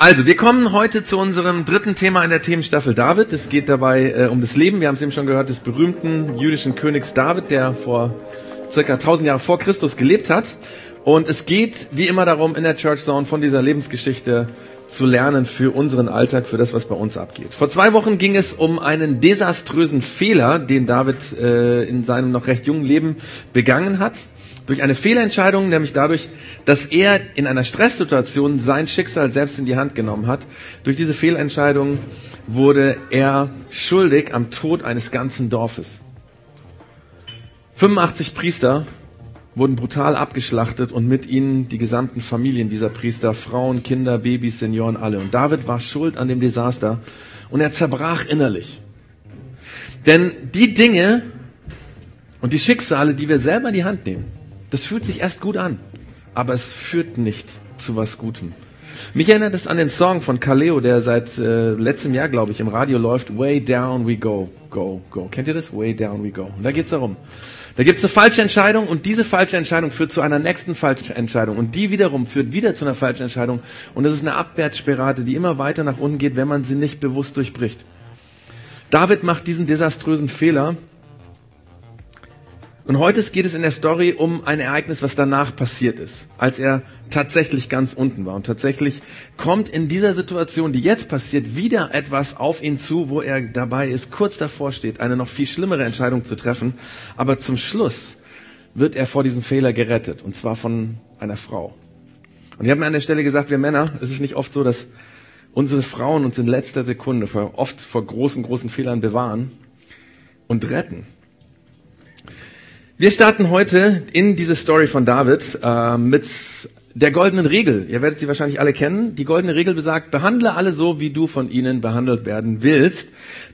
Also, wir kommen heute zu unserem dritten Thema in der Themenstaffel David. Es geht dabei äh, um das Leben, wir haben es eben schon gehört, des berühmten jüdischen Königs David, der vor circa 1000 Jahre vor Christus gelebt hat. Und es geht wie immer darum, in der Church Zone von dieser Lebensgeschichte zu lernen für unseren Alltag, für das, was bei uns abgeht. Vor zwei Wochen ging es um einen desaströsen Fehler, den David äh, in seinem noch recht jungen Leben begangen hat. Durch eine Fehlentscheidung, nämlich dadurch, dass er in einer Stresssituation sein Schicksal selbst in die Hand genommen hat. Durch diese Fehlentscheidung wurde er schuldig am Tod eines ganzen Dorfes. 85 Priester wurden brutal abgeschlachtet und mit ihnen die gesamten Familien dieser Priester, Frauen, Kinder, Babys, Senioren, alle. Und David war schuld an dem Desaster und er zerbrach innerlich. Denn die Dinge und die Schicksale, die wir selber in die Hand nehmen, das fühlt sich erst gut an, aber es führt nicht zu was Gutem. Mich erinnert es an den Song von Kaleo, der seit äh, letztem Jahr, glaube ich, im Radio läuft. Way down we go, go, go. Kennt ihr das? Way down we go. Und da geht's darum. Da gibt's eine falsche Entscheidung und diese falsche Entscheidung führt zu einer nächsten falschen Entscheidung und die wiederum führt wieder zu einer falschen Entscheidung und das ist eine Abwärtsspirale, die immer weiter nach unten geht, wenn man sie nicht bewusst durchbricht. David macht diesen desaströsen Fehler und heute geht es in der Story um ein Ereignis, was danach passiert ist, als er tatsächlich ganz unten war. Und tatsächlich kommt in dieser Situation, die jetzt passiert, wieder etwas auf ihn zu, wo er dabei ist, kurz davor steht, eine noch viel schlimmere Entscheidung zu treffen. Aber zum Schluss wird er vor diesem Fehler gerettet, und zwar von einer Frau. Und ich habe mir an der Stelle gesagt, wir Männer, es ist nicht oft so, dass unsere Frauen uns in letzter Sekunde vor, oft vor großen, großen Fehlern bewahren und retten. Wir starten heute in diese Story von David äh, mit der goldenen Regel. Ihr werdet sie wahrscheinlich alle kennen. Die goldene Regel besagt, behandle alle so, wie du von ihnen behandelt werden willst.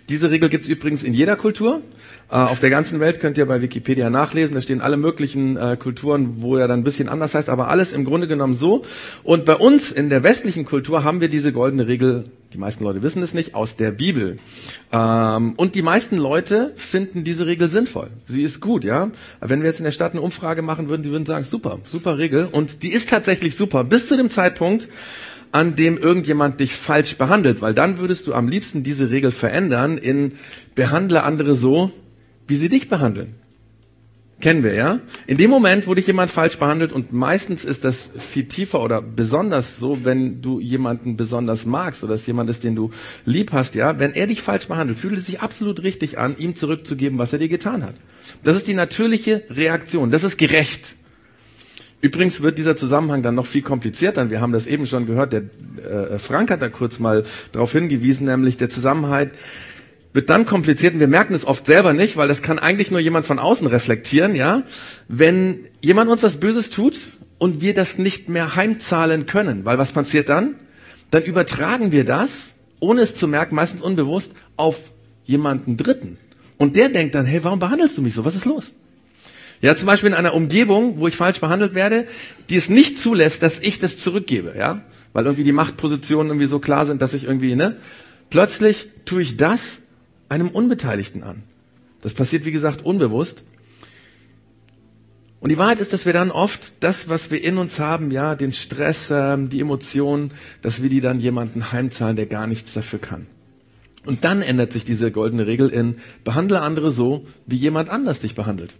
Diese Regel gibt es übrigens in jeder Kultur. Äh, auf der ganzen Welt könnt ihr bei Wikipedia nachlesen. Da stehen alle möglichen äh, Kulturen, wo er dann ein bisschen anders heißt, aber alles im Grunde genommen so. Und bei uns in der westlichen Kultur haben wir diese goldene Regel, die meisten Leute wissen es nicht, aus der Bibel. Ähm, und die meisten Leute finden diese Regel sinnvoll. Sie ist gut, ja. Wenn wir jetzt in der Stadt eine Umfrage machen würden, die würden sagen, super, super Regel. Und die ist tatsächlich super. Bis zu dem Zeitpunkt, an dem irgendjemand dich falsch behandelt, weil dann würdest du am liebsten diese Regel verändern in behandle andere so, wie sie dich behandeln. Kennen wir, ja? In dem Moment, wo dich jemand falsch behandelt, und meistens ist das viel tiefer oder besonders so, wenn du jemanden besonders magst oder es jemand ist, den du lieb hast, ja? Wenn er dich falsch behandelt, fühlt es sich absolut richtig an, ihm zurückzugeben, was er dir getan hat. Das ist die natürliche Reaktion. Das ist gerecht. Übrigens wird dieser Zusammenhang dann noch viel komplizierter. Wir haben das eben schon gehört. Der äh, Frank hat da kurz mal darauf hingewiesen, nämlich der Zusammenhang wird dann kompliziert und wir merken es oft selber nicht, weil das kann eigentlich nur jemand von außen reflektieren, ja. Wenn jemand uns was Böses tut und wir das nicht mehr heimzahlen können, weil was passiert dann? Dann übertragen wir das, ohne es zu merken, meistens unbewusst, auf jemanden Dritten. Und der denkt dann, hey, warum behandelst du mich so? Was ist los? Ja, zum Beispiel in einer Umgebung, wo ich falsch behandelt werde, die es nicht zulässt, dass ich das zurückgebe, ja, weil irgendwie die Machtpositionen irgendwie so klar sind, dass ich irgendwie, ne, plötzlich tue ich das, einem Unbeteiligten an. Das passiert, wie gesagt, unbewusst. Und die Wahrheit ist, dass wir dann oft das, was wir in uns haben, ja, den Stress, ähm, die Emotionen, dass wir die dann jemanden heimzahlen, der gar nichts dafür kann. Und dann ändert sich diese goldene Regel in, behandle andere so, wie jemand anders dich behandelt.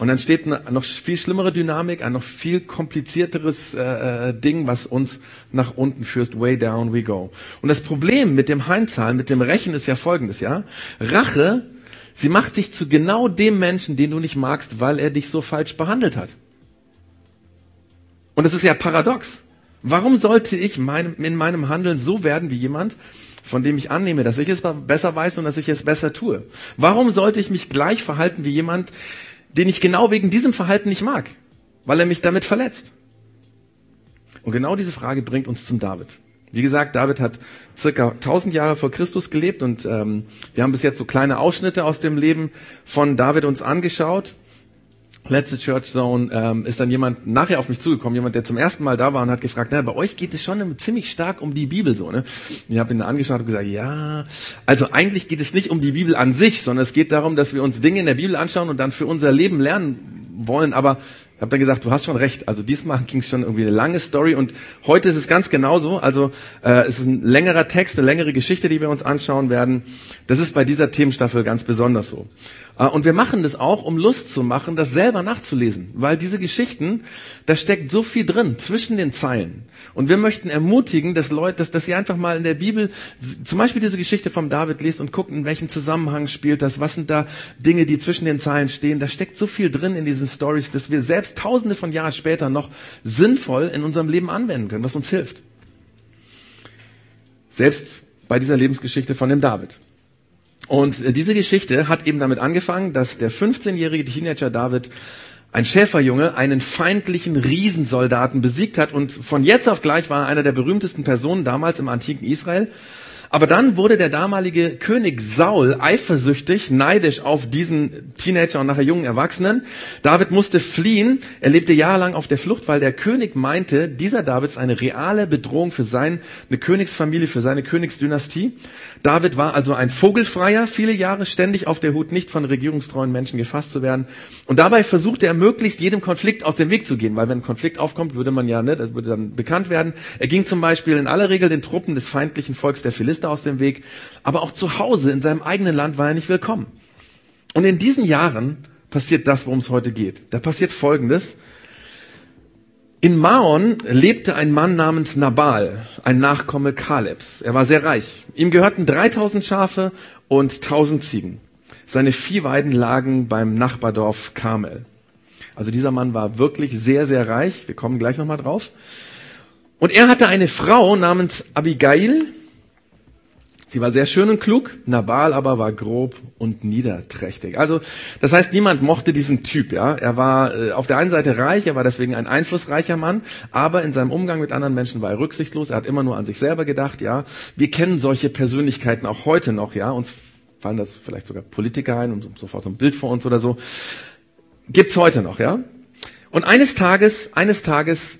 Und dann steht eine noch viel schlimmere Dynamik, ein noch viel komplizierteres äh, äh, Ding, was uns nach unten führt. Way down we go. Und das Problem mit dem Heimzahlen, mit dem Rächen ist ja folgendes, ja? Rache, sie macht dich zu genau dem Menschen, den du nicht magst, weil er dich so falsch behandelt hat. Und das ist ja paradox. Warum sollte ich meinem, in meinem Handeln so werden wie jemand, von dem ich annehme, dass ich es besser weiß und dass ich es besser tue? Warum sollte ich mich gleich verhalten wie jemand, den ich genau wegen diesem Verhalten nicht mag, weil er mich damit verletzt. Und genau diese Frage bringt uns zum David. Wie gesagt, David hat circa 1000 Jahre vor Christus gelebt und ähm, wir haben bis jetzt so kleine Ausschnitte aus dem Leben von David uns angeschaut letzte Church Zone ähm, ist dann jemand nachher auf mich zugekommen, jemand, der zum ersten Mal da war und hat gefragt, na, bei euch geht es schon ziemlich stark um die Bibel so, ne? Ich habe ihn angeschaut und gesagt, ja, also eigentlich geht es nicht um die Bibel an sich, sondern es geht darum, dass wir uns Dinge in der Bibel anschauen und dann für unser Leben lernen wollen, aber habe dann gesagt, du hast schon recht. Also diesmal ging es schon irgendwie eine lange Story und heute ist es ganz genauso. Also äh, es ist ein längerer Text, eine längere Geschichte, die wir uns anschauen werden. Das ist bei dieser Themenstaffel ganz besonders so. Äh, und wir machen das auch, um Lust zu machen, das selber nachzulesen, weil diese Geschichten, da steckt so viel drin zwischen den Zeilen. Und wir möchten ermutigen, dass Leute, dass, dass ihr einfach mal in der Bibel zum Beispiel diese Geschichte vom David lest und guckt, in welchem Zusammenhang spielt das, was sind da Dinge, die zwischen den Zeilen stehen. Da steckt so viel drin in diesen Stories, dass wir selbst Tausende von Jahren später noch sinnvoll in unserem Leben anwenden können, was uns hilft. Selbst bei dieser Lebensgeschichte von dem David. Und äh, diese Geschichte hat eben damit angefangen, dass der 15-jährige Teenager David ein Schäferjunge einen feindlichen Riesensoldaten besiegt hat und von jetzt auf gleich war er einer der berühmtesten Personen damals im antiken Israel. Aber dann wurde der damalige König Saul eifersüchtig, neidisch auf diesen Teenager und nachher jungen Erwachsenen. David musste fliehen. Er lebte jahrelang auf der Flucht, weil der König meinte, dieser David ist eine reale Bedrohung für seine Königsfamilie, für seine Königsdynastie. David war also ein Vogelfreier, viele Jahre ständig auf der Hut, nicht von regierungstreuen Menschen gefasst zu werden. Und dabei versuchte er möglichst jedem Konflikt aus dem Weg zu gehen, weil wenn ein Konflikt aufkommt, würde man ja, ne, das würde dann bekannt werden. Er ging zum Beispiel in aller Regel den Truppen des feindlichen Volks der Philister aus dem Weg, aber auch zu Hause in seinem eigenen Land war er nicht willkommen. Und in diesen Jahren passiert das, worum es heute geht. Da passiert Folgendes. In Maon lebte ein Mann namens Nabal, ein Nachkomme Kalebs. Er war sehr reich. Ihm gehörten 3000 Schafe und 1000 Ziegen. Seine Viehweiden lagen beim Nachbardorf Karmel. Also dieser Mann war wirklich sehr, sehr reich. Wir kommen gleich nochmal drauf. Und er hatte eine Frau namens Abigail, Sie war sehr schön und klug, Nabal aber war grob und niederträchtig. Also das heißt, niemand mochte diesen Typ. Ja, er war äh, auf der einen Seite reich, er war deswegen ein einflussreicher Mann, aber in seinem Umgang mit anderen Menschen war er rücksichtslos. Er hat immer nur an sich selber gedacht. Ja, wir kennen solche Persönlichkeiten auch heute noch. Ja, uns fallen das vielleicht sogar Politiker ein und sofort so ein Bild vor uns oder so. Gibt's heute noch. Ja. Und eines Tages, eines Tages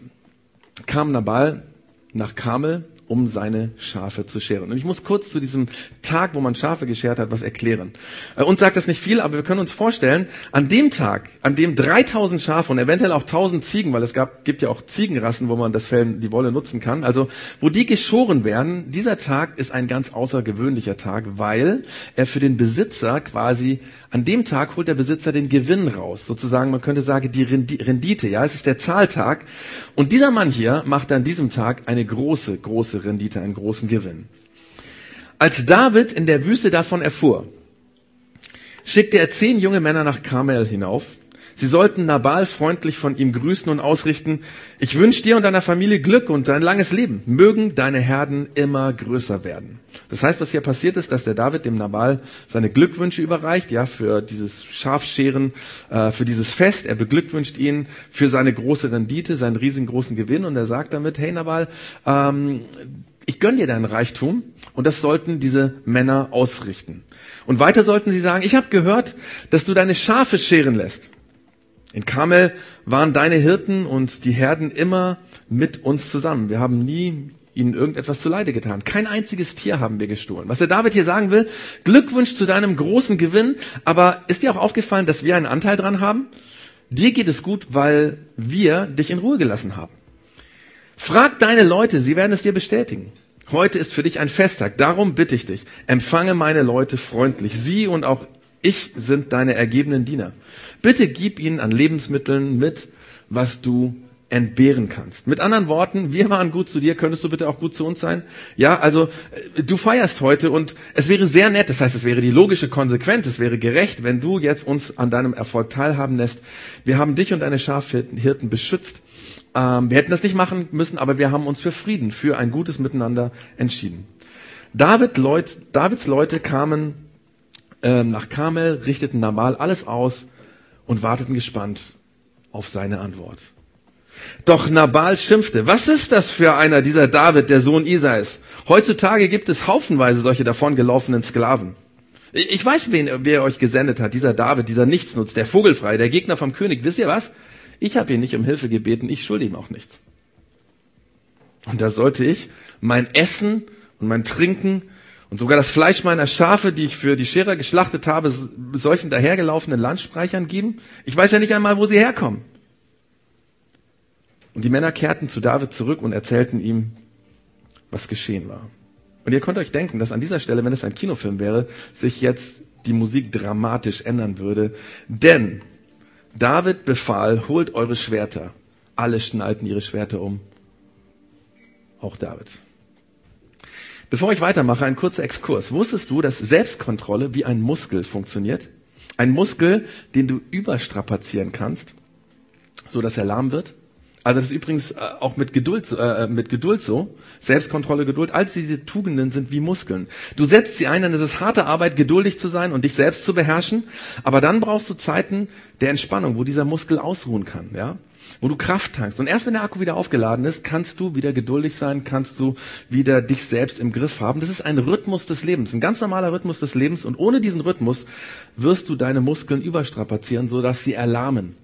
kam Nabal nach Kamel um seine Schafe zu scheren. Und ich muss kurz zu diesem Tag, wo man Schafe geschert hat, was erklären. Äh, uns sagt das nicht viel, aber wir können uns vorstellen, an dem Tag, an dem 3000 Schafe und eventuell auch 1000 Ziegen, weil es gab, gibt ja auch Ziegenrassen, wo man das Fell, die Wolle nutzen kann, also wo die geschoren werden, dieser Tag ist ein ganz außergewöhnlicher Tag, weil er für den Besitzer quasi an dem Tag holt der Besitzer den Gewinn raus. Sozusagen, man könnte sagen, die Rendite. Ja, es ist der Zahltag. Und dieser Mann hier macht an diesem Tag eine große, große Rendite, einen großen Gewinn. Als David in der Wüste davon erfuhr, schickte er zehn junge Männer nach Karmel hinauf Sie sollten Nabal freundlich von ihm grüßen und ausrichten, ich wünsche dir und deiner Familie Glück und ein langes Leben. Mögen deine Herden immer größer werden. Das heißt, was hier passiert ist, dass der David dem Nabal seine Glückwünsche überreicht, ja, für dieses Schafscheren, äh, für dieses Fest. Er beglückwünscht ihn für seine große Rendite, seinen riesengroßen Gewinn und er sagt damit, hey Nabal, ähm, ich gönn dir deinen Reichtum und das sollten diese Männer ausrichten. Und weiter sollten sie sagen, ich habe gehört, dass du deine Schafe scheren lässt. In Kamel waren deine Hirten und die Herden immer mit uns zusammen. Wir haben nie ihnen irgendetwas zuleide getan. Kein einziges Tier haben wir gestohlen. Was der David hier sagen will, Glückwunsch zu deinem großen Gewinn, aber ist dir auch aufgefallen, dass wir einen Anteil dran haben? Dir geht es gut, weil wir dich in Ruhe gelassen haben. Frag deine Leute, sie werden es dir bestätigen. Heute ist für dich ein Festtag, darum bitte ich dich, empfange meine Leute freundlich. Sie und auch ich sind deine ergebenen Diener. Bitte gib ihnen an Lebensmitteln mit, was du entbehren kannst. Mit anderen Worten, wir waren gut zu dir, könntest du bitte auch gut zu uns sein? Ja, also äh, du feierst heute und es wäre sehr nett, das heißt, es wäre die logische Konsequenz, es wäre gerecht, wenn du jetzt uns an deinem Erfolg teilhaben lässt. Wir haben dich und deine Schafhirten beschützt. Ähm, wir hätten das nicht machen müssen, aber wir haben uns für Frieden, für ein gutes Miteinander entschieden. David Leut, Davids Leute kamen ähm, nach Karmel, richteten Nabal alles aus und warteten gespannt auf seine Antwort. Doch Nabal schimpfte, was ist das für einer, dieser David, der Sohn Isais? Heutzutage gibt es haufenweise solche davongelaufenen Sklaven. Ich weiß, wen, wer euch gesendet hat, dieser David, dieser Nichtsnutz, der Vogelfrei, der Gegner vom König. Wisst ihr was? Ich habe ihn nicht um Hilfe gebeten, ich schulde ihm auch nichts. Und da sollte ich mein Essen und mein Trinken und sogar das Fleisch meiner Schafe, die ich für die Scherer geschlachtet habe, solchen dahergelaufenen Landspreichern geben? Ich weiß ja nicht einmal, wo sie herkommen. Und die Männer kehrten zu David zurück und erzählten ihm, was geschehen war. Und ihr könnt euch denken, dass an dieser Stelle, wenn es ein Kinofilm wäre, sich jetzt die Musik dramatisch ändern würde. Denn David befahl, holt eure Schwerter. Alle schnallten ihre Schwerter um. Auch David. Bevor ich weitermache, ein kurzer Exkurs. Wusstest du, dass Selbstkontrolle wie ein Muskel funktioniert? Ein Muskel, den du überstrapazieren kannst, so dass er lahm wird? Also das ist übrigens äh, auch mit Geduld, äh, mit Geduld so. Selbstkontrolle, Geduld. All diese Tugenden sind wie Muskeln. Du setzt sie ein, dann ist es harte Arbeit, geduldig zu sein und dich selbst zu beherrschen. Aber dann brauchst du Zeiten der Entspannung, wo dieser Muskel ausruhen kann, ja, wo du Kraft tankst. Und erst wenn der Akku wieder aufgeladen ist, kannst du wieder geduldig sein, kannst du wieder dich selbst im Griff haben. Das ist ein Rhythmus des Lebens, ein ganz normaler Rhythmus des Lebens. Und ohne diesen Rhythmus wirst du deine Muskeln überstrapazieren, sodass sie erlahmen.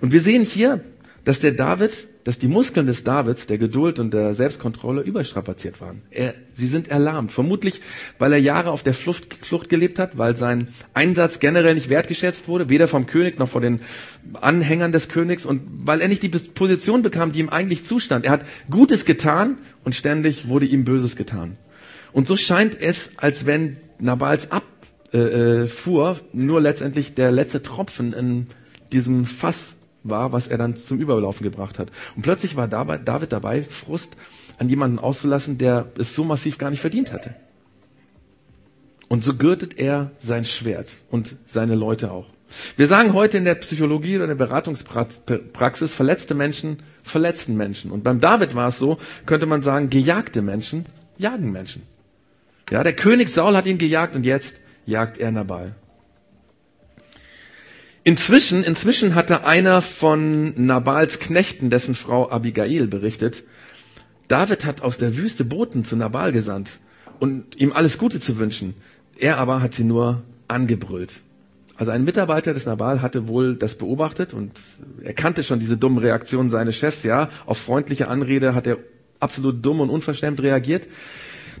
Und wir sehen hier dass der David, dass die Muskeln des Davids, der Geduld und der Selbstkontrolle überstrapaziert waren. Er, sie sind erlahmt. Vermutlich, weil er Jahre auf der Flucht, Flucht gelebt hat, weil sein Einsatz generell nicht wertgeschätzt wurde, weder vom König noch von den Anhängern des Königs und weil er nicht die Position bekam, die ihm eigentlich zustand. Er hat Gutes getan und ständig wurde ihm Böses getan. Und so scheint es, als wenn Nabals Abfuhr äh, nur letztendlich der letzte Tropfen in diesem Fass war, was er dann zum Überlaufen gebracht hat. Und plötzlich war David dabei, Frust an jemanden auszulassen, der es so massiv gar nicht verdient hatte. Und so gürtet er sein Schwert und seine Leute auch. Wir sagen heute in der Psychologie oder in der Beratungspraxis, verletzte Menschen verletzten Menschen. Und beim David war es so, könnte man sagen, gejagte Menschen jagen Menschen. Ja, der König Saul hat ihn gejagt und jetzt jagt er Nabal. Inzwischen, inzwischen hatte einer von Nabals Knechten, dessen Frau Abigail, berichtet, David hat aus der Wüste Boten zu Nabal gesandt und ihm alles Gute zu wünschen. Er aber hat sie nur angebrüllt. Also ein Mitarbeiter des Nabal hatte wohl das beobachtet und er kannte schon diese dummen Reaktionen seines Chefs, ja. Auf freundliche Anrede hat er absolut dumm und unverschämt reagiert.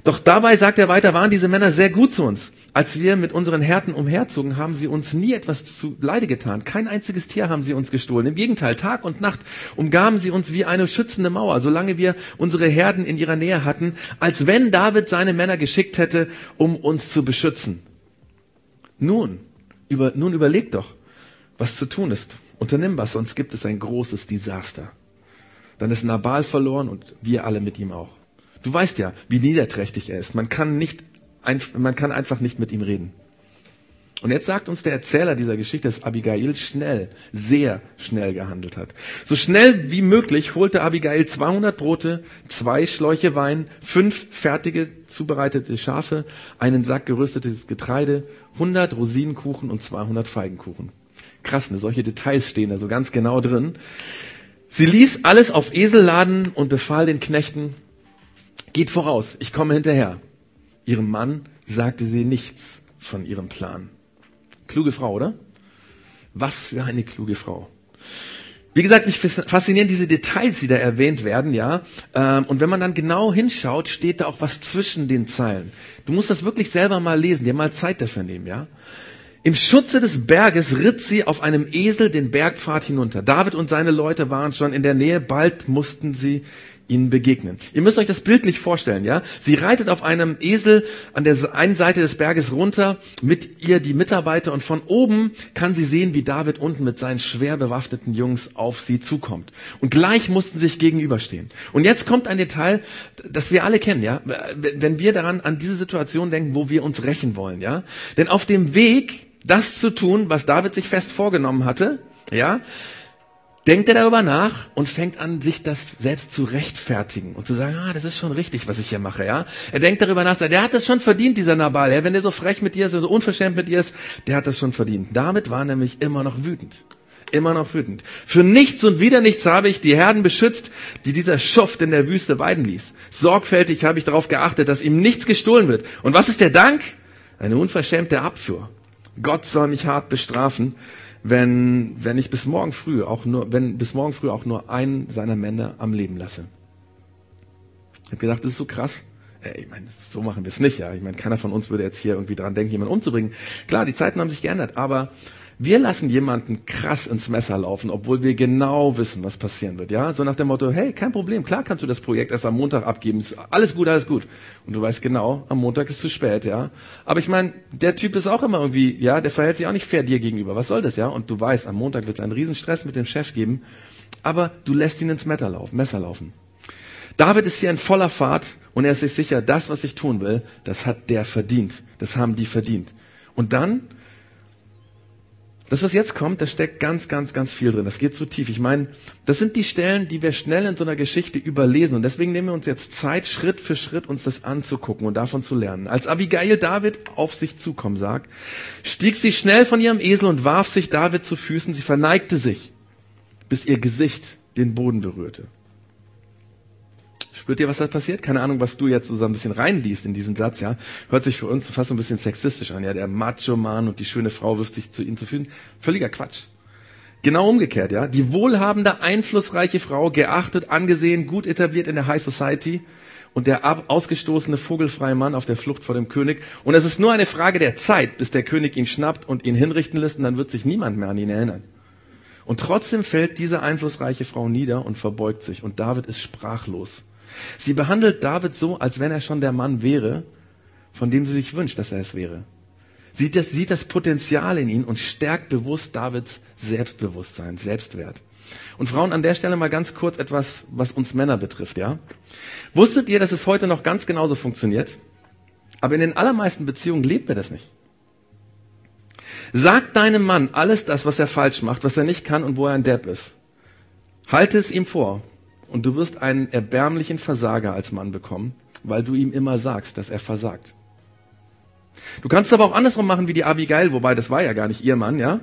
Doch dabei, sagt er weiter, waren diese Männer sehr gut zu uns. Als wir mit unseren Härten umherzogen, haben sie uns nie etwas zu Leide getan. Kein einziges Tier haben sie uns gestohlen. Im Gegenteil, Tag und Nacht umgaben sie uns wie eine schützende Mauer, solange wir unsere Herden in ihrer Nähe hatten, als wenn David seine Männer geschickt hätte, um uns zu beschützen. Nun, über, nun überleg doch, was zu tun ist. Unternimm was, sonst gibt es ein großes Desaster. Dann ist Nabal verloren und wir alle mit ihm auch. Du weißt ja, wie niederträchtig er ist. Man kann nicht, man kann einfach nicht mit ihm reden. Und jetzt sagt uns der Erzähler dieser Geschichte, dass Abigail schnell, sehr schnell gehandelt hat. So schnell wie möglich holte Abigail 200 Brote, zwei Schläuche Wein, fünf fertige zubereitete Schafe, einen Sack geröstetes Getreide, 100 Rosinenkuchen und 200 Feigenkuchen. Krass, ne? solche Details stehen da so ganz genau drin. Sie ließ alles auf Esel laden und befahl den Knechten, Geht voraus, ich komme hinterher. Ihrem Mann sagte sie nichts von ihrem Plan. Kluge Frau, oder? Was für eine kluge Frau. Wie gesagt, mich faszinieren diese Details, die da erwähnt werden, ja. Ähm, und wenn man dann genau hinschaut, steht da auch was zwischen den Zeilen. Du musst das wirklich selber mal lesen, dir mal Zeit dafür nehmen, ja. Im Schutze des Berges ritt sie auf einem Esel den Bergpfad hinunter. David und seine Leute waren schon in der Nähe, bald mussten sie ihnen begegnen. Ihr müsst euch das bildlich vorstellen, ja? Sie reitet auf einem Esel an der einen Seite des Berges runter, mit ihr die Mitarbeiter und von oben kann sie sehen, wie David unten mit seinen schwer bewaffneten Jungs auf sie zukommt. Und gleich mussten sie sich gegenüberstehen. Und jetzt kommt ein Detail, das wir alle kennen, ja? Wenn wir daran an diese Situation denken, wo wir uns rächen wollen, ja? Denn auf dem Weg, das zu tun, was David sich fest vorgenommen hatte, ja, denkt er darüber nach und fängt an, sich das selbst zu rechtfertigen und zu sagen, ah, das ist schon richtig, was ich hier mache, ja. Er denkt darüber nach, der hat das schon verdient, dieser Nabal, ja. Wenn der so frech mit dir ist, so unverschämt mit dir ist, der hat das schon verdient. Damit war nämlich immer noch wütend. Immer noch wütend. Für nichts und wieder nichts habe ich die Herden beschützt, die dieser Schuft in der Wüste weiden ließ. Sorgfältig habe ich darauf geachtet, dass ihm nichts gestohlen wird. Und was ist der Dank? Eine unverschämte Abfuhr. Gott soll mich hart bestrafen, wenn, wenn ich bis morgen früh auch nur, wenn bis morgen früh auch nur einen seiner Männer am Leben lasse. Ich habe gedacht, das ist so krass. Äh, ich meine, so machen wir es nicht, ja. Ich meine, keiner von uns würde jetzt hier irgendwie dran denken, jemanden umzubringen. Klar, die Zeiten haben sich geändert, aber wir lassen jemanden krass ins Messer laufen, obwohl wir genau wissen, was passieren wird, ja? So nach dem Motto, hey, kein Problem, klar kannst du das Projekt erst am Montag abgeben, alles gut, alles gut. Und du weißt genau, am Montag ist zu spät, ja? Aber ich meine, der Typ ist auch immer irgendwie, ja, der verhält sich auch nicht fair dir gegenüber. Was soll das, ja? Und du weißt, am Montag wird es einen Riesenstress mit dem Chef geben, aber du lässt ihn ins Messer laufen. David ist hier in voller Fahrt und er ist sich sicher, das, was ich tun will, das hat der verdient. Das haben die verdient. Und dann das, was jetzt kommt, da steckt ganz, ganz, ganz viel drin. Das geht zu tief. Ich meine, das sind die Stellen, die wir schnell in so einer Geschichte überlesen. Und deswegen nehmen wir uns jetzt Zeit, Schritt für Schritt uns das anzugucken und davon zu lernen. Als Abigail David auf sich zukommen sagt, stieg sie schnell von ihrem Esel und warf sich David zu Füßen. Sie verneigte sich, bis ihr Gesicht den Boden berührte. Spürt ihr, was da passiert? Keine Ahnung, was du jetzt so ein bisschen reinliest in diesen Satz, ja. Hört sich für uns fast so ein bisschen sexistisch an, ja. Der Macho-Mann und die schöne Frau wirft sich zu ihnen zu Füßen. Völliger Quatsch. Genau umgekehrt, ja. Die wohlhabende, einflussreiche Frau, geachtet, angesehen, gut etabliert in der High Society und der ausgestoßene, vogelfreie Mann auf der Flucht vor dem König. Und es ist nur eine Frage der Zeit, bis der König ihn schnappt und ihn hinrichten lässt und dann wird sich niemand mehr an ihn erinnern. Und trotzdem fällt diese einflussreiche Frau nieder und verbeugt sich und David ist sprachlos. Sie behandelt David so, als wenn er schon der Mann wäre, von dem sie sich wünscht, dass er es wäre. Sieht das, sieht das Potenzial in ihn und stärkt bewusst Davids Selbstbewusstsein, Selbstwert. Und Frauen, an der Stelle mal ganz kurz etwas, was uns Männer betrifft, ja? Wusstet ihr, dass es heute noch ganz genauso funktioniert? Aber in den allermeisten Beziehungen lebt mir das nicht. Sag deinem Mann alles das, was er falsch macht, was er nicht kann und wo er ein Depp ist. Halte es ihm vor und du wirst einen erbärmlichen Versager als Mann bekommen, weil du ihm immer sagst, dass er versagt. Du kannst aber auch andersrum machen wie die Abigail, wobei das war ja gar nicht ihr Mann, ja?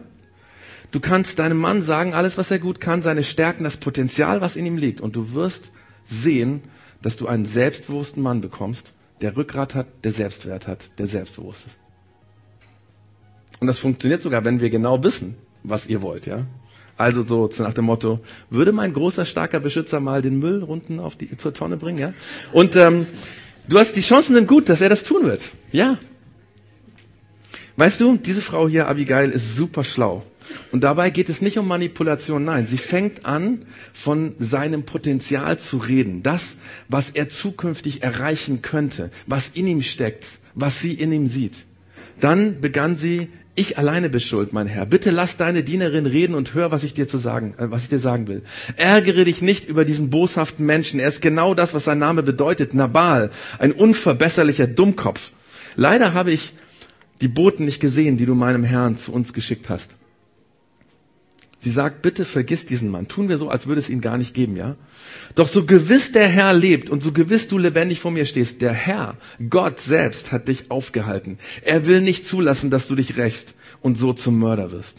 Du kannst deinem Mann sagen, alles, was er gut kann, seine Stärken, das Potenzial, was in ihm liegt. Und du wirst sehen, dass du einen selbstbewussten Mann bekommst, der Rückgrat hat, der Selbstwert hat, der selbstbewusst ist. Und das funktioniert sogar, wenn wir genau wissen, was ihr wollt, ja? Also so nach dem Motto, würde mein großer, starker Beschützer mal den Müll unten auf die, zur Tonne bringen, ja? Und ähm, du hast, die Chancen sind gut, dass er das tun wird. Ja. Weißt du, diese Frau hier, Abigail, ist super schlau. Und dabei geht es nicht um Manipulation, nein. Sie fängt an, von seinem Potenzial zu reden. Das, was er zukünftig erreichen könnte, was in ihm steckt, was sie in ihm sieht. Dann begann sie ich alleine bin schuld, mein Herr. Bitte lass deine Dienerin reden und hör, was ich dir zu sagen, äh, was ich dir sagen will. Ärgere dich nicht über diesen boshaften Menschen. Er ist genau das, was sein Name bedeutet. Nabal. Ein unverbesserlicher Dummkopf. Leider habe ich die Boten nicht gesehen, die du meinem Herrn zu uns geschickt hast. Sie sagt, bitte vergiss diesen Mann. Tun wir so, als würde es ihn gar nicht geben, ja? Doch so gewiss der Herr lebt und so gewiss du lebendig vor mir stehst, der Herr, Gott selbst hat dich aufgehalten. Er will nicht zulassen, dass du dich rächst und so zum Mörder wirst.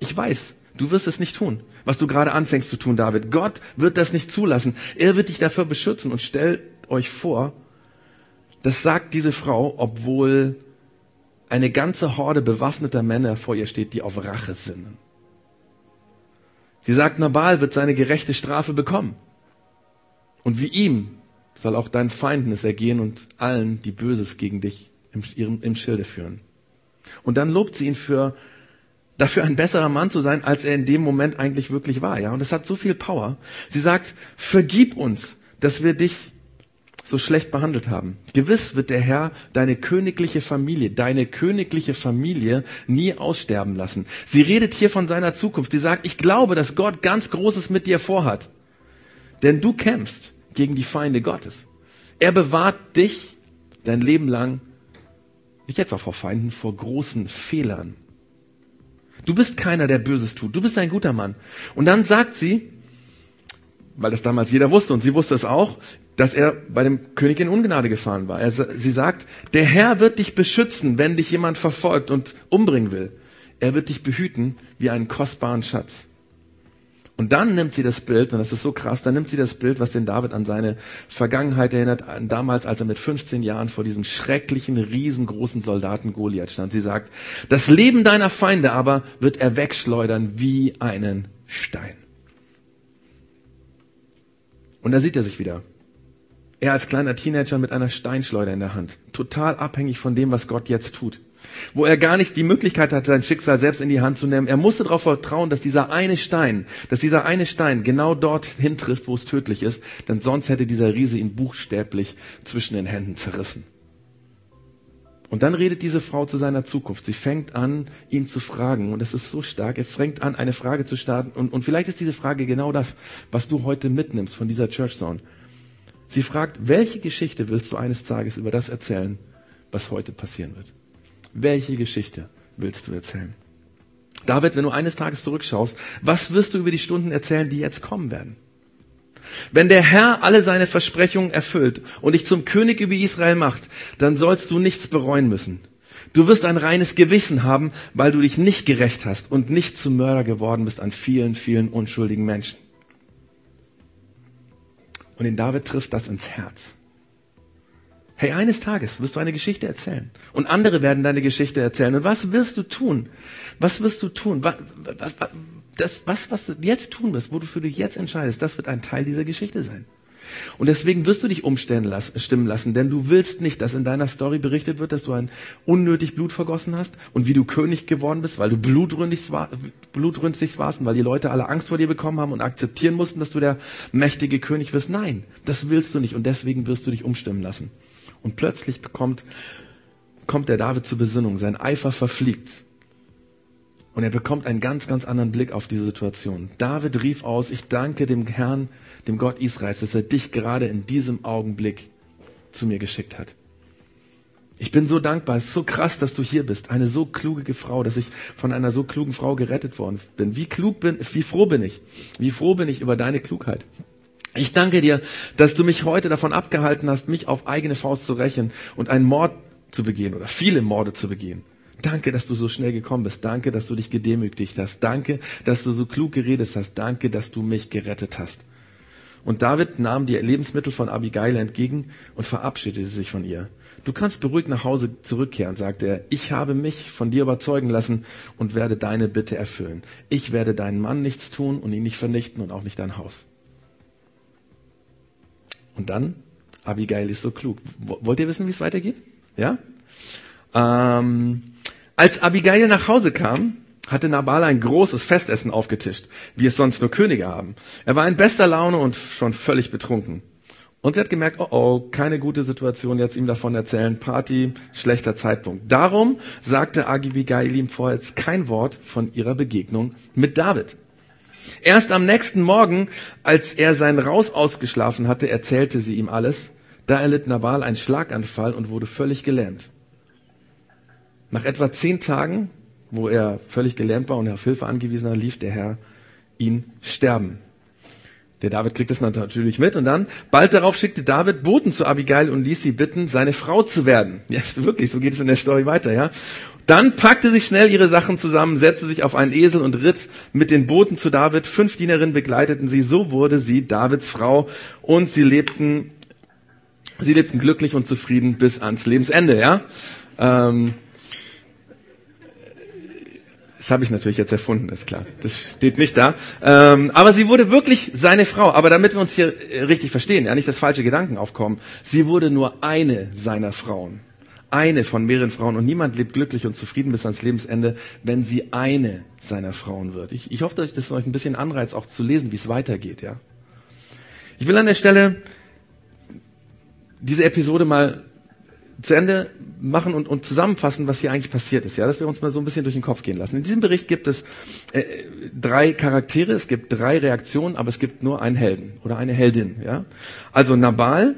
Ich weiß, du wirst es nicht tun, was du gerade anfängst zu tun, David. Gott wird das nicht zulassen. Er wird dich dafür beschützen und stellt euch vor, das sagt diese Frau, obwohl eine ganze Horde bewaffneter Männer vor ihr steht, die auf Rache sinnen. Sie sagt, Nabal wird seine gerechte Strafe bekommen. Und wie ihm soll auch dein Feindnis ergehen und allen, die Böses gegen dich im, im Schilde führen. Und dann lobt sie ihn für, dafür ein besserer Mann zu sein, als er in dem Moment eigentlich wirklich war, ja. Und es hat so viel Power. Sie sagt, vergib uns, dass wir dich so schlecht behandelt haben. Gewiss wird der Herr deine königliche Familie, deine königliche Familie nie aussterben lassen. Sie redet hier von seiner Zukunft. Sie sagt, ich glaube, dass Gott ganz Großes mit dir vorhat. Denn du kämpfst gegen die Feinde Gottes. Er bewahrt dich dein Leben lang nicht etwa vor Feinden, vor großen Fehlern. Du bist keiner, der Böses tut. Du bist ein guter Mann. Und dann sagt sie, weil das damals jeder wusste und sie wusste es auch, dass er bei dem König in Ungnade gefahren war. Er, sie sagt, der Herr wird dich beschützen, wenn dich jemand verfolgt und umbringen will. Er wird dich behüten wie einen kostbaren Schatz. Und dann nimmt sie das Bild, und das ist so krass, dann nimmt sie das Bild, was den David an seine Vergangenheit erinnert, damals, als er mit 15 Jahren vor diesem schrecklichen, riesengroßen Soldaten Goliath stand. Sie sagt, das Leben deiner Feinde aber wird er wegschleudern wie einen Stein. Und da sieht er sich wieder. Er als kleiner Teenager mit einer Steinschleuder in der Hand. Total abhängig von dem, was Gott jetzt tut. Wo er gar nicht die Möglichkeit hatte, sein Schicksal selbst in die Hand zu nehmen. Er musste darauf vertrauen, dass dieser eine Stein, dass dieser eine Stein genau dorthin trifft, wo es tödlich ist. Denn sonst hätte dieser Riese ihn buchstäblich zwischen den Händen zerrissen. Und dann redet diese Frau zu seiner Zukunft. Sie fängt an, ihn zu fragen. Und es ist so stark. Er fängt an, eine Frage zu starten. Und, und vielleicht ist diese Frage genau das, was du heute mitnimmst von dieser Church Zone. Sie fragt, welche Geschichte willst du eines Tages über das erzählen, was heute passieren wird? Welche Geschichte willst du erzählen? David, wenn du eines Tages zurückschaust, was wirst du über die Stunden erzählen, die jetzt kommen werden? Wenn der Herr alle seine Versprechungen erfüllt und dich zum König über Israel macht, dann sollst du nichts bereuen müssen. Du wirst ein reines Gewissen haben, weil du dich nicht gerecht hast und nicht zum Mörder geworden bist an vielen, vielen unschuldigen Menschen. Und in David trifft das ins Herz. Hey, eines Tages wirst du eine Geschichte erzählen. Und andere werden deine Geschichte erzählen. Und was wirst du tun? Was wirst du tun? Was, was, das, was, was du jetzt tun wirst, wo du für dich jetzt entscheidest, das wird ein Teil dieser Geschichte sein. Und deswegen wirst du dich umstimmen lassen, denn du willst nicht, dass in deiner Story berichtet wird, dass du ein unnötig Blut vergossen hast und wie du König geworden bist, weil du blutrünstig, blutrünstig warst und weil die Leute alle Angst vor dir bekommen haben und akzeptieren mussten, dass du der mächtige König wirst. Nein, das willst du nicht und deswegen wirst du dich umstimmen lassen. Und plötzlich bekommt, kommt der David zur Besinnung, sein Eifer verfliegt. Und er bekommt einen ganz, ganz anderen Blick auf die Situation. David rief aus, ich danke dem Herrn, dem Gott Israels, dass er dich gerade in diesem Augenblick zu mir geschickt hat. Ich bin so dankbar, es ist so krass, dass du hier bist. Eine so kluge Frau, dass ich von einer so klugen Frau gerettet worden bin. Wie klug bin, wie froh bin ich? Wie froh bin ich über deine Klugheit? Ich danke dir, dass du mich heute davon abgehalten hast, mich auf eigene Faust zu rächen und einen Mord zu begehen oder viele Morde zu begehen. Danke, dass du so schnell gekommen bist. Danke, dass du dich gedemütigt hast. Danke, dass du so klug geredet hast. Danke, dass du mich gerettet hast. Und David nahm die Lebensmittel von Abigail entgegen und verabschiedete sich von ihr. Du kannst beruhigt nach Hause zurückkehren, sagte er. Ich habe mich von dir überzeugen lassen und werde deine Bitte erfüllen. Ich werde deinen Mann nichts tun und ihn nicht vernichten und auch nicht dein Haus. Und dann, Abigail ist so klug. Wollt ihr wissen, wie es weitergeht? Ja? Ähm, als Abigail nach Hause kam, hatte Nabal ein großes Festessen aufgetischt, wie es sonst nur Könige haben. Er war in bester Laune und schon völlig betrunken. Und sie hat gemerkt, oh oh, keine gute Situation, jetzt ihm davon erzählen, Party, schlechter Zeitpunkt. Darum sagte Abigail ihm vorher jetzt kein Wort von ihrer Begegnung mit David. Erst am nächsten Morgen, als er seinen Raus ausgeschlafen hatte, erzählte sie ihm alles. Da erlitt Nabal einen Schlaganfall und wurde völlig gelähmt. Nach etwa zehn Tagen, wo er völlig gelähmt war und auf Hilfe angewiesen war, lief der Herr ihn sterben. Der David kriegt das natürlich mit und dann, bald darauf schickte David Boten zu Abigail und ließ sie bitten, seine Frau zu werden. Ja, wirklich, so geht es in der Story weiter, ja. Dann packte sie schnell ihre Sachen zusammen, setzte sich auf einen Esel und ritt mit den Boten zu David. Fünf Dienerinnen begleiteten sie. So wurde sie Davids Frau und sie lebten, sie lebten glücklich und zufrieden bis ans Lebensende, ja. Ähm, das habe ich natürlich jetzt erfunden, ist klar. Das steht nicht da. Ähm, aber sie wurde wirklich seine Frau. Aber damit wir uns hier äh, richtig verstehen, ja nicht das falsche Gedanken aufkommen, sie wurde nur eine seiner Frauen eine von mehreren Frauen und niemand lebt glücklich und zufrieden bis ans Lebensende, wenn sie eine seiner Frauen wird. Ich, ich hoffe, das ist euch ein bisschen Anreiz auch zu lesen, wie es weitergeht, ja. Ich will an der Stelle diese Episode mal zu Ende machen und, und zusammenfassen, was hier eigentlich passiert ist, ja, dass wir uns mal so ein bisschen durch den Kopf gehen lassen. In diesem Bericht gibt es äh, drei Charaktere, es gibt drei Reaktionen, aber es gibt nur einen Helden oder eine Heldin, ja. Also Nabal,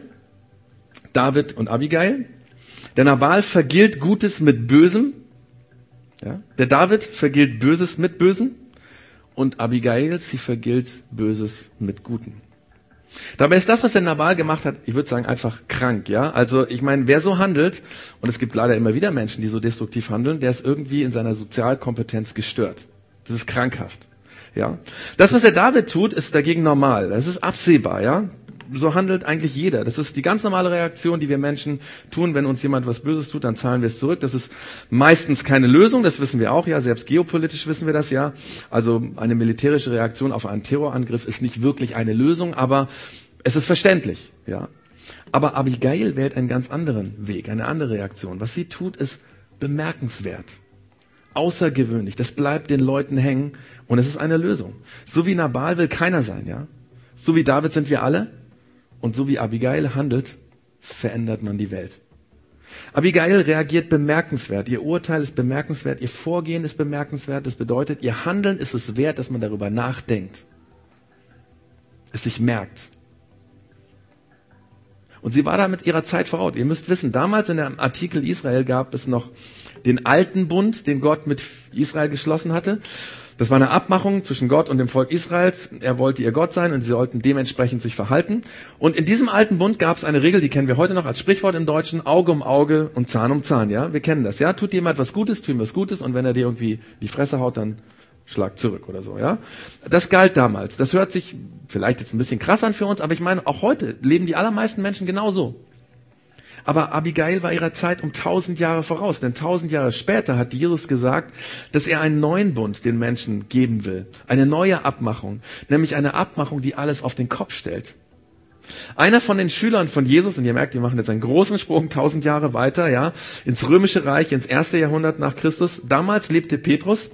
David und Abigail, der Nabal vergilt Gutes mit Bösem. Ja? Der David vergilt Böses mit Bösen. Und Abigail, sie vergilt Böses mit Guten. Dabei ist das, was der Nabal gemacht hat, ich würde sagen, einfach krank, ja. Also ich meine, wer so handelt, und es gibt leider immer wieder Menschen, die so destruktiv handeln, der ist irgendwie in seiner Sozialkompetenz gestört. Das ist krankhaft. Ja. Das, was der David tut, ist dagegen normal. Das ist absehbar, ja so handelt eigentlich jeder. Das ist die ganz normale Reaktion, die wir Menschen tun, wenn uns jemand was Böses tut, dann zahlen wir es zurück. Das ist meistens keine Lösung, das wissen wir auch ja, selbst geopolitisch wissen wir das ja. Also eine militärische Reaktion auf einen Terrorangriff ist nicht wirklich eine Lösung, aber es ist verständlich, ja. Aber Abigail wählt einen ganz anderen Weg, eine andere Reaktion. Was sie tut, ist bemerkenswert, außergewöhnlich. Das bleibt den Leuten hängen und es ist eine Lösung. So wie Nabal will keiner sein, ja? So wie David sind wir alle und so wie Abigail handelt, verändert man die Welt. Abigail reagiert bemerkenswert. Ihr Urteil ist bemerkenswert. Ihr Vorgehen ist bemerkenswert. Das bedeutet, ihr Handeln ist es wert, dass man darüber nachdenkt. Es sich merkt. Und sie war da mit ihrer Zeit voraus. Ihr müsst wissen, damals in dem Artikel Israel gab es noch den alten Bund, den Gott mit Israel geschlossen hatte. Das war eine Abmachung zwischen Gott und dem Volk Israels. Er wollte ihr Gott sein und sie sollten dementsprechend sich verhalten. Und in diesem alten Bund gab es eine Regel, die kennen wir heute noch als Sprichwort im Deutschen, Auge um Auge und Zahn um Zahn, ja? Wir kennen das, ja? Tut jemand was Gutes, tu ihm was Gutes und wenn er dir irgendwie die Fresse haut, dann schlag zurück oder so, ja? Das galt damals. Das hört sich vielleicht jetzt ein bisschen krass an für uns, aber ich meine, auch heute leben die allermeisten Menschen genauso. Aber Abigail war ihrer Zeit um tausend Jahre voraus, denn tausend Jahre später hat Jesus gesagt, dass er einen neuen Bund den Menschen geben will. Eine neue Abmachung, nämlich eine Abmachung, die alles auf den Kopf stellt. Einer von den Schülern von Jesus, und ihr merkt, wir machen jetzt einen großen Sprung tausend Jahre weiter, ja, ins römische Reich, ins erste Jahrhundert nach Christus. Damals lebte Petrus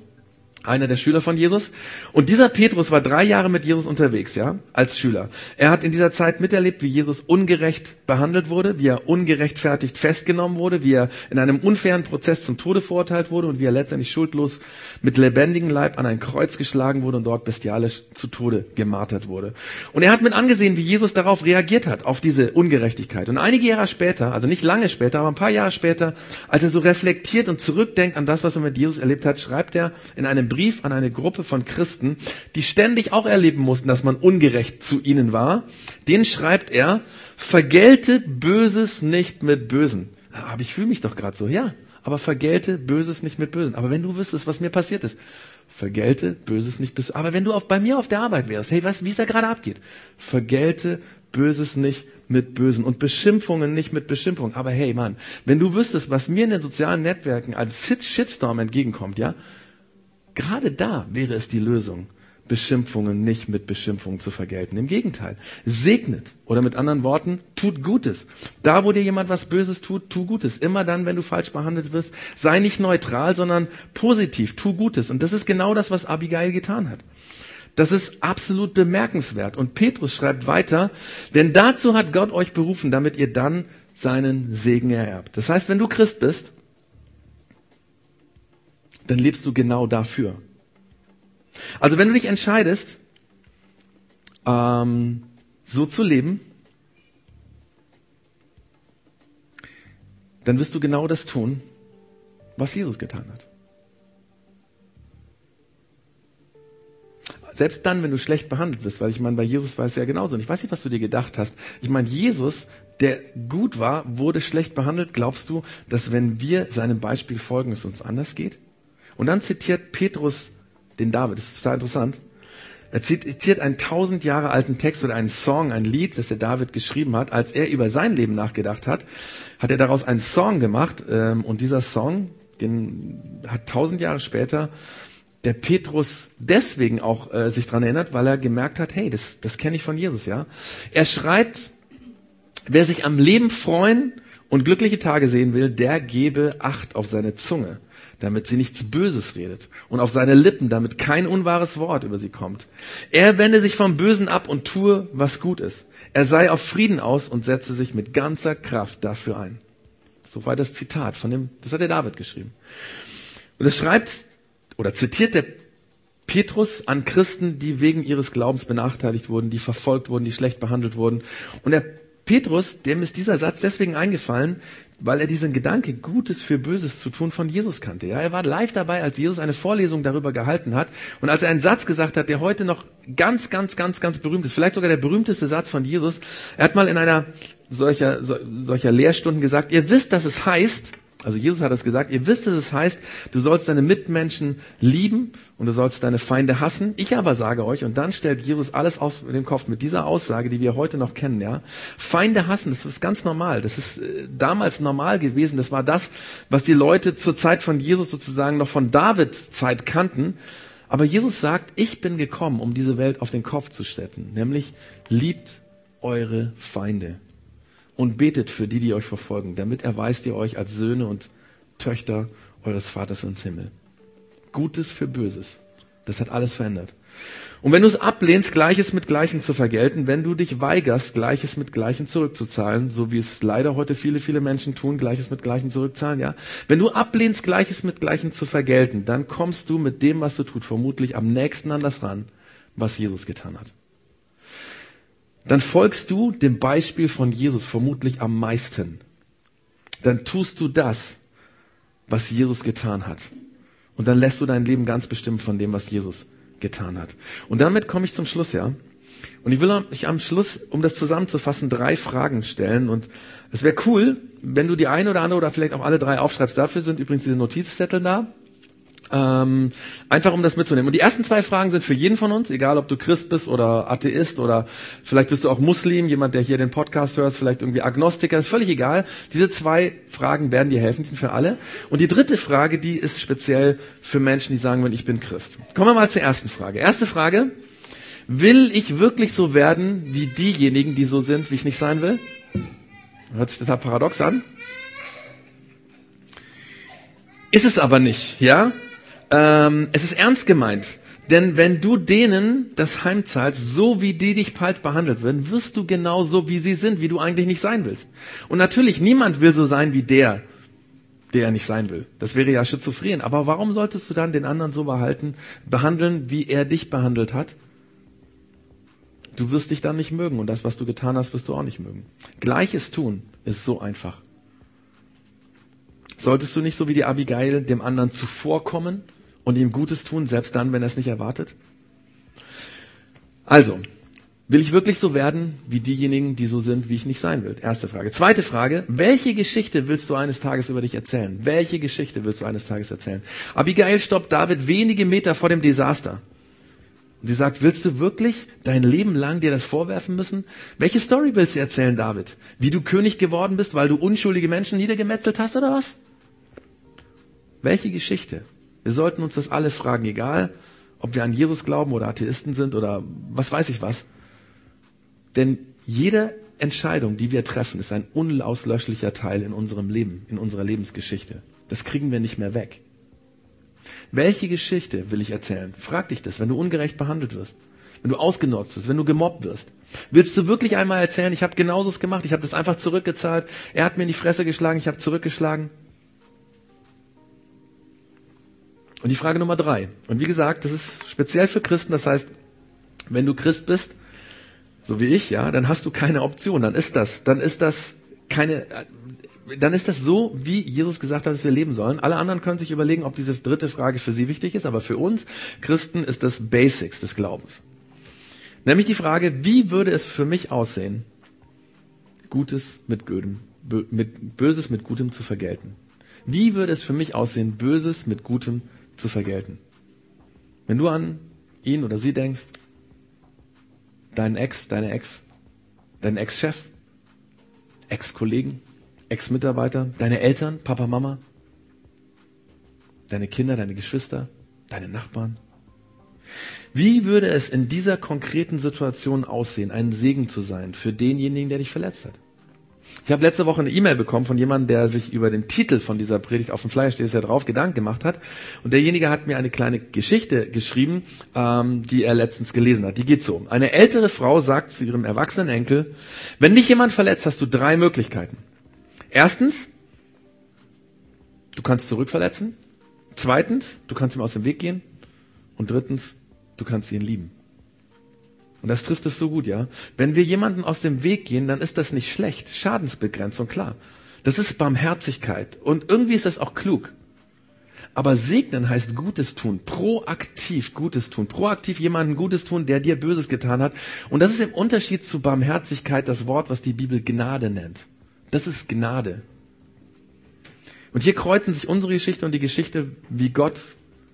einer der Schüler von Jesus. Und dieser Petrus war drei Jahre mit Jesus unterwegs, ja, als Schüler. Er hat in dieser Zeit miterlebt, wie Jesus ungerecht behandelt wurde, wie er ungerechtfertigt festgenommen wurde, wie er in einem unfairen Prozess zum Tode verurteilt wurde und wie er letztendlich schuldlos mit lebendigem Leib an ein Kreuz geschlagen wurde und dort bestialisch zu Tode gemartert wurde. Und er hat mit angesehen, wie Jesus darauf reagiert hat, auf diese Ungerechtigkeit. Und einige Jahre später, also nicht lange später, aber ein paar Jahre später, als er so reflektiert und zurückdenkt an das, was er mit Jesus erlebt hat, schreibt er in einem Brief an eine Gruppe von Christen, die ständig auch erleben mussten, dass man ungerecht zu ihnen war. Den schreibt er, vergeltet Böses nicht mit Bösen. Aber ich fühle mich doch gerade so, ja. Aber vergelte Böses nicht mit Bösen. Aber wenn du wüsstest, was mir passiert ist, vergelte Böses nicht bis. Aber wenn du auf, bei mir auf der Arbeit wärst, hey, was, wie es da gerade abgeht, vergelte Böses nicht mit Bösen und Beschimpfungen nicht mit Beschimpfungen. Aber hey, Mann, wenn du wüsstest, was mir in den sozialen Netzwerken als Shitstorm entgegenkommt, ja, Gerade da wäre es die Lösung, Beschimpfungen nicht mit Beschimpfungen zu vergelten. Im Gegenteil, segnet oder mit anderen Worten, tut Gutes. Da, wo dir jemand was Böses tut, tu Gutes. Immer dann, wenn du falsch behandelt wirst, sei nicht neutral, sondern positiv, tu Gutes. Und das ist genau das, was Abigail getan hat. Das ist absolut bemerkenswert. Und Petrus schreibt weiter, denn dazu hat Gott euch berufen, damit ihr dann seinen Segen ererbt. Das heißt, wenn du Christ bist, dann lebst du genau dafür. Also wenn du dich entscheidest, ähm, so zu leben, dann wirst du genau das tun, was Jesus getan hat. Selbst dann, wenn du schlecht behandelt wirst, weil ich meine, bei Jesus war es ja genauso. Und ich weiß nicht, was du dir gedacht hast. Ich meine, Jesus, der gut war, wurde schlecht behandelt. Glaubst du, dass wenn wir seinem Beispiel folgen, es uns anders geht? Und dann zitiert Petrus den David. Das ist total interessant. Er zitiert einen tausend Jahre alten Text oder einen Song, ein Lied, das der David geschrieben hat. Als er über sein Leben nachgedacht hat, hat er daraus einen Song gemacht. Ähm, und dieser Song, den hat tausend Jahre später der Petrus deswegen auch äh, sich dran erinnert, weil er gemerkt hat, hey, das, das kenne ich von Jesus, ja. Er schreibt, wer sich am Leben freuen und glückliche Tage sehen will, der gebe Acht auf seine Zunge damit sie nichts Böses redet und auf seine Lippen, damit kein unwahres Wort über sie kommt. Er wende sich vom Bösen ab und tue, was gut ist. Er sei auf Frieden aus und setze sich mit ganzer Kraft dafür ein. So war das Zitat von dem, das hat der David geschrieben. Und es schreibt oder zitiert der Petrus an Christen, die wegen ihres Glaubens benachteiligt wurden, die verfolgt wurden, die schlecht behandelt wurden. Und der Petrus, dem ist dieser Satz deswegen eingefallen, weil er diesen Gedanke, Gutes für Böses zu tun, von Jesus kannte. Ja, er war live dabei, als Jesus eine Vorlesung darüber gehalten hat und als er einen Satz gesagt hat, der heute noch ganz, ganz, ganz, ganz berühmt ist, vielleicht sogar der berühmteste Satz von Jesus. Er hat mal in einer solcher, solcher Lehrstunden gesagt, ihr wisst, dass es heißt, also Jesus hat es gesagt, ihr wisst, dass es heißt, du sollst deine Mitmenschen lieben und du sollst deine Feinde hassen. Ich aber sage euch, und dann stellt Jesus alles auf den Kopf mit dieser Aussage, die wir heute noch kennen, ja. Feinde hassen, das ist ganz normal. Das ist äh, damals normal gewesen. Das war das, was die Leute zur Zeit von Jesus sozusagen noch von Davids Zeit kannten. Aber Jesus sagt, ich bin gekommen, um diese Welt auf den Kopf zu stellen. Nämlich, liebt eure Feinde. Und betet für die, die euch verfolgen. Damit erweist ihr euch als Söhne und Töchter eures Vaters ins Himmel. Gutes für Böses. Das hat alles verändert. Und wenn du es ablehnst, Gleiches mit Gleichen zu vergelten, wenn du dich weigerst, Gleiches mit Gleichen zurückzuzahlen, so wie es leider heute viele, viele Menschen tun, Gleiches mit Gleichen zurückzahlen, ja. Wenn du ablehnst, Gleiches mit Gleichen zu vergelten, dann kommst du mit dem, was du tust, vermutlich am nächsten an das ran, was Jesus getan hat. Dann folgst du dem Beispiel von Jesus vermutlich am meisten. Dann tust du das, was Jesus getan hat. Und dann lässt du dein Leben ganz bestimmt von dem, was Jesus getan hat. Und damit komme ich zum Schluss, ja. Und ich will euch am Schluss, um das zusammenzufassen, drei Fragen stellen. Und es wäre cool, wenn du die eine oder andere oder vielleicht auch alle drei aufschreibst. Dafür sind übrigens diese Notizzettel da. Ähm, einfach um das mitzunehmen. Und die ersten zwei Fragen sind für jeden von uns, egal ob du Christ bist oder Atheist oder vielleicht bist du auch Muslim, jemand, der hier den Podcast hört, vielleicht irgendwie Agnostiker, ist völlig egal. Diese zwei Fragen werden dir helfen, sind für alle. Und die dritte Frage, die ist speziell für Menschen, die sagen, wenn ich bin Christ. Kommen wir mal zur ersten Frage. Erste Frage. Will ich wirklich so werden wie diejenigen, die so sind, wie ich nicht sein will? Hört sich total paradox an. Ist es aber nicht, ja? Ähm, es ist ernst gemeint. Denn wenn du denen das Heim zahlst, so wie die dich bald behandelt werden, wirst du genau so, wie sie sind, wie du eigentlich nicht sein willst. Und natürlich, niemand will so sein wie der, der er nicht sein will. Das wäre ja schizophren. Aber warum solltest du dann den anderen so behalten, behandeln, wie er dich behandelt hat? Du wirst dich dann nicht mögen und das, was du getan hast, wirst du auch nicht mögen. Gleiches tun ist so einfach. Solltest du nicht so wie die Abigail dem anderen zuvorkommen und ihm Gutes tun, selbst dann, wenn er es nicht erwartet? Also, will ich wirklich so werden wie diejenigen, die so sind, wie ich nicht sein will? Erste Frage. Zweite Frage, welche Geschichte willst du eines Tages über dich erzählen? Welche Geschichte willst du eines Tages erzählen? Abigail stoppt David wenige Meter vor dem Desaster. Und sie sagt, willst du wirklich dein Leben lang dir das vorwerfen müssen? Welche Story willst du erzählen, David? Wie du König geworden bist, weil du unschuldige Menschen niedergemetzelt hast oder was? Welche Geschichte? Wir sollten uns das alle fragen, egal ob wir an Jesus glauben oder Atheisten sind oder was weiß ich was. Denn jede Entscheidung, die wir treffen, ist ein unauslöschlicher Teil in unserem Leben, in unserer Lebensgeschichte. Das kriegen wir nicht mehr weg. Welche Geschichte will ich erzählen? Frag dich das, wenn du ungerecht behandelt wirst, wenn du ausgenutzt wirst, wenn du gemobbt wirst. Willst du wirklich einmal erzählen, ich habe genauso gemacht, ich habe das einfach zurückgezahlt, er hat mir in die Fresse geschlagen, ich habe zurückgeschlagen? Und die Frage Nummer drei. Und wie gesagt, das ist speziell für Christen. Das heißt, wenn du Christ bist, so wie ich, ja, dann hast du keine Option. Dann ist das, dann ist das keine, dann ist das so, wie Jesus gesagt hat, dass wir leben sollen. Alle anderen können sich überlegen, ob diese dritte Frage für sie wichtig ist, aber für uns Christen ist das Basics des Glaubens. Nämlich die Frage, wie würde es für mich aussehen, Gutes mit Gutem, mit Böses mit Gutem zu vergelten? Wie würde es für mich aussehen, Böses mit Gutem zu vergelten. Wenn du an ihn oder sie denkst, deinen Ex, deine Ex, deinen Ex-Chef, Ex-Kollegen, Ex-Mitarbeiter, deine Eltern, Papa, Mama, deine Kinder, deine Geschwister, deine Nachbarn. Wie würde es in dieser konkreten Situation aussehen, ein Segen zu sein für denjenigen, der dich verletzt hat? Ich habe letzte Woche eine E-Mail bekommen von jemandem, der sich über den Titel von dieser Predigt auf dem Flyer steht, ist ja drauf, Gedanken gemacht hat. Und derjenige hat mir eine kleine Geschichte geschrieben, ähm, die er letztens gelesen hat. Die geht so. Eine ältere Frau sagt zu ihrem erwachsenen Enkel, wenn dich jemand verletzt, hast du drei Möglichkeiten. Erstens, du kannst zurückverletzen. Zweitens, du kannst ihm aus dem Weg gehen. Und drittens, du kannst ihn lieben. Und das trifft es so gut, ja. Wenn wir jemanden aus dem Weg gehen, dann ist das nicht schlecht. Schadensbegrenzung, klar. Das ist Barmherzigkeit. Und irgendwie ist das auch klug. Aber segnen heißt Gutes tun, proaktiv Gutes tun, proaktiv jemanden Gutes tun, der dir Böses getan hat. Und das ist im Unterschied zu Barmherzigkeit das Wort, was die Bibel Gnade nennt. Das ist Gnade. Und hier kreuzen sich unsere Geschichte und die Geschichte, wie Gott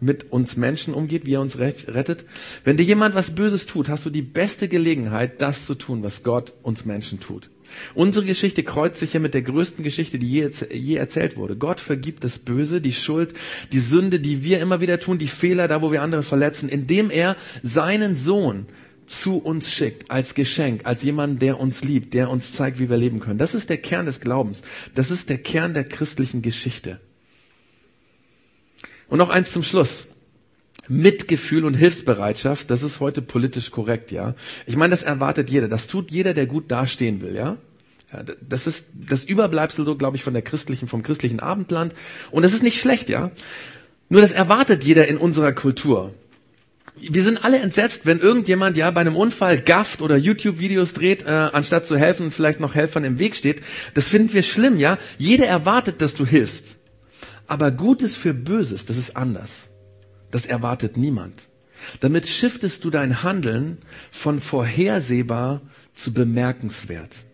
mit uns Menschen umgeht, wie er uns rettet. Wenn dir jemand was Böses tut, hast du die beste Gelegenheit, das zu tun, was Gott uns Menschen tut. Unsere Geschichte kreuzt sich hier mit der größten Geschichte, die je, je, erzählt wurde. Gott vergibt das Böse, die Schuld, die Sünde, die wir immer wieder tun, die Fehler, da wo wir andere verletzen, indem er seinen Sohn zu uns schickt, als Geschenk, als jemand, der uns liebt, der uns zeigt, wie wir leben können. Das ist der Kern des Glaubens. Das ist der Kern der christlichen Geschichte. Und noch eins zum Schluss. Mitgefühl und Hilfsbereitschaft, das ist heute politisch korrekt, ja. Ich meine, das erwartet jeder. Das tut jeder, der gut dastehen will, ja. ja das ist das Überbleibsel so, glaube ich, von der christlichen, vom christlichen Abendland. Und das ist nicht schlecht, ja. Nur das erwartet jeder in unserer Kultur. Wir sind alle entsetzt, wenn irgendjemand ja bei einem Unfall gafft oder YouTube-Videos dreht, äh, anstatt zu helfen vielleicht noch Helfern im Weg steht. Das finden wir schlimm, ja. Jeder erwartet, dass du hilfst. Aber Gutes für Böses, das ist anders. Das erwartet niemand. Damit shiftest du dein Handeln von vorhersehbar zu bemerkenswert.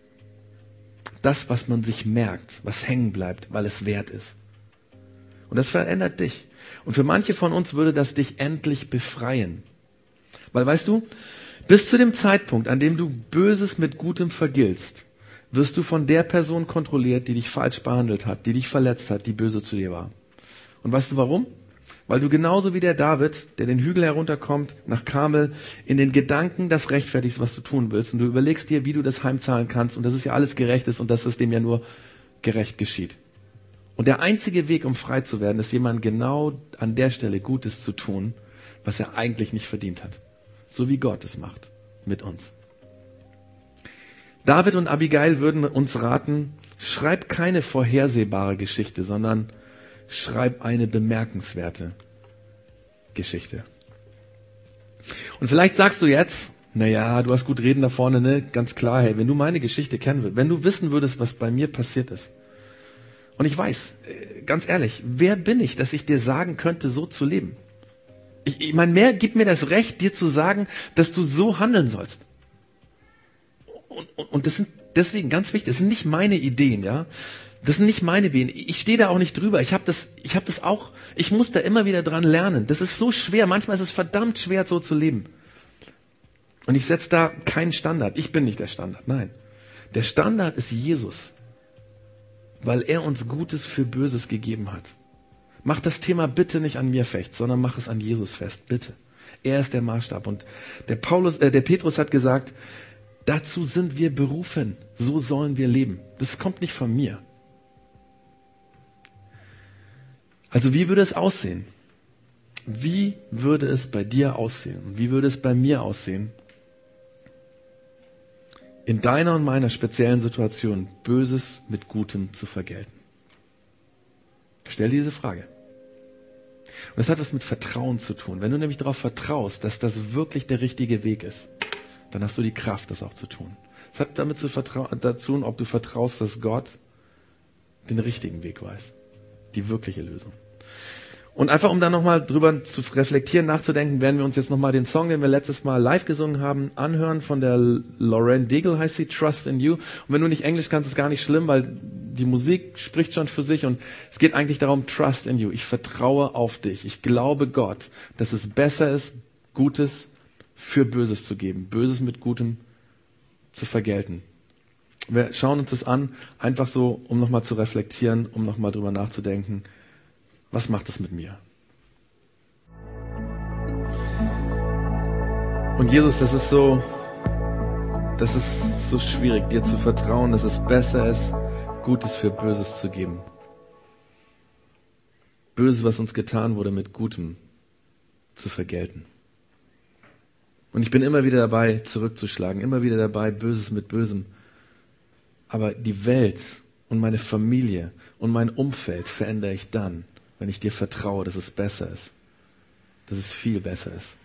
Das, was man sich merkt, was hängen bleibt, weil es wert ist. Und das verändert dich. Und für manche von uns würde das dich endlich befreien. Weil weißt du, bis zu dem Zeitpunkt, an dem du Böses mit Gutem vergiltst, wirst du von der Person kontrolliert, die dich falsch behandelt hat, die dich verletzt hat, die böse zu dir war. Und weißt du warum? Weil du genauso wie der David, der den Hügel herunterkommt, nach Kamel, in den Gedanken das rechtfertigst, was du tun willst. Und du überlegst dir, wie du das heimzahlen kannst. Und dass es ja alles gerecht ist und dass es dem ja nur gerecht geschieht. Und der einzige Weg, um frei zu werden, ist jemand genau an der Stelle Gutes zu tun, was er eigentlich nicht verdient hat. So wie Gott es macht mit uns. David und Abigail würden uns raten, schreib keine vorhersehbare Geschichte, sondern schreib eine bemerkenswerte Geschichte. Und vielleicht sagst du jetzt, naja, du hast gut reden da vorne, ne? Ganz klar, hey, wenn du meine Geschichte kennen willst, wenn du wissen würdest, was bei mir passiert ist. Und ich weiß, äh, ganz ehrlich, wer bin ich, dass ich dir sagen könnte, so zu leben? Ich, ich meine, mehr gibt mir das Recht, dir zu sagen, dass du so handeln sollst und, und, und das sind deswegen ganz wichtig, das sind nicht meine Ideen, ja. Das sind nicht meine Ideen. Ich stehe da auch nicht drüber. Ich habe das, ich habe das auch. Ich muss da immer wieder dran lernen. Das ist so schwer. Manchmal ist es verdammt schwer, so zu leben. Und ich setze da keinen Standard. Ich bin nicht der Standard. Nein, der Standard ist Jesus, weil er uns Gutes für Böses gegeben hat. Mach das Thema bitte nicht an mir fest, sondern mach es an Jesus fest, bitte. Er ist der Maßstab. Und der Paulus, äh, der Petrus hat gesagt, Dazu sind wir berufen. So sollen wir leben. Das kommt nicht von mir. Also wie würde es aussehen? Wie würde es bei dir aussehen? Wie würde es bei mir aussehen? In deiner und meiner speziellen Situation Böses mit Gutem zu vergelten. Stell diese Frage. Und das hat was mit Vertrauen zu tun. Wenn du nämlich darauf vertraust, dass das wirklich der richtige Weg ist, dann hast du die Kraft, das auch zu tun. Es hat damit zu, tun, ob du vertraust, dass Gott den richtigen Weg weiß, die wirkliche Lösung. Und einfach um da nochmal drüber zu reflektieren, nachzudenken, werden wir uns jetzt nochmal den Song, den wir letztes Mal live gesungen haben, anhören von der Lauren Deagle heißt sie, Trust in You. Und wenn du nicht Englisch kannst, ist gar nicht schlimm, weil die Musik spricht schon für sich und es geht eigentlich darum, Trust in You. Ich vertraue auf dich. Ich glaube Gott, dass es besser ist, Gutes für Böses zu geben, Böses mit Gutem zu vergelten. Wir schauen uns das an, einfach so, um nochmal zu reflektieren, um nochmal drüber nachzudenken, was macht das mit mir? Und Jesus, das ist so, das ist so schwierig, dir zu vertrauen, dass es besser ist, Gutes für Böses zu geben. Böses, was uns getan wurde, mit Gutem zu vergelten. Und ich bin immer wieder dabei, zurückzuschlagen, immer wieder dabei, Böses mit Bösem. Aber die Welt und meine Familie und mein Umfeld verändere ich dann, wenn ich dir vertraue, dass es besser ist. Dass es viel besser ist,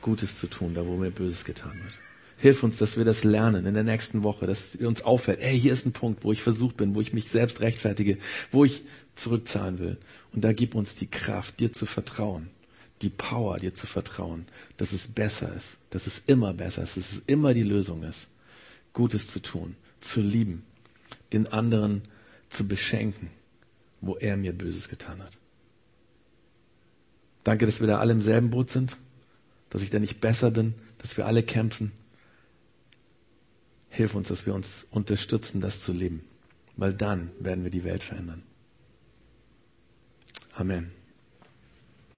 Gutes zu tun, da wo mir Böses getan wird. Hilf uns, dass wir das lernen in der nächsten Woche, dass uns auffällt, hey, hier ist ein Punkt, wo ich versucht bin, wo ich mich selbst rechtfertige, wo ich zurückzahlen will. Und da gib uns die Kraft, dir zu vertrauen die Power, dir zu vertrauen, dass es besser ist, dass es immer besser ist, dass es immer die Lösung ist, Gutes zu tun, zu lieben, den anderen zu beschenken, wo er mir Böses getan hat. Danke, dass wir da alle im selben Boot sind, dass ich da nicht besser bin, dass wir alle kämpfen. Hilf uns, dass wir uns unterstützen, das zu leben, weil dann werden wir die Welt verändern. Amen.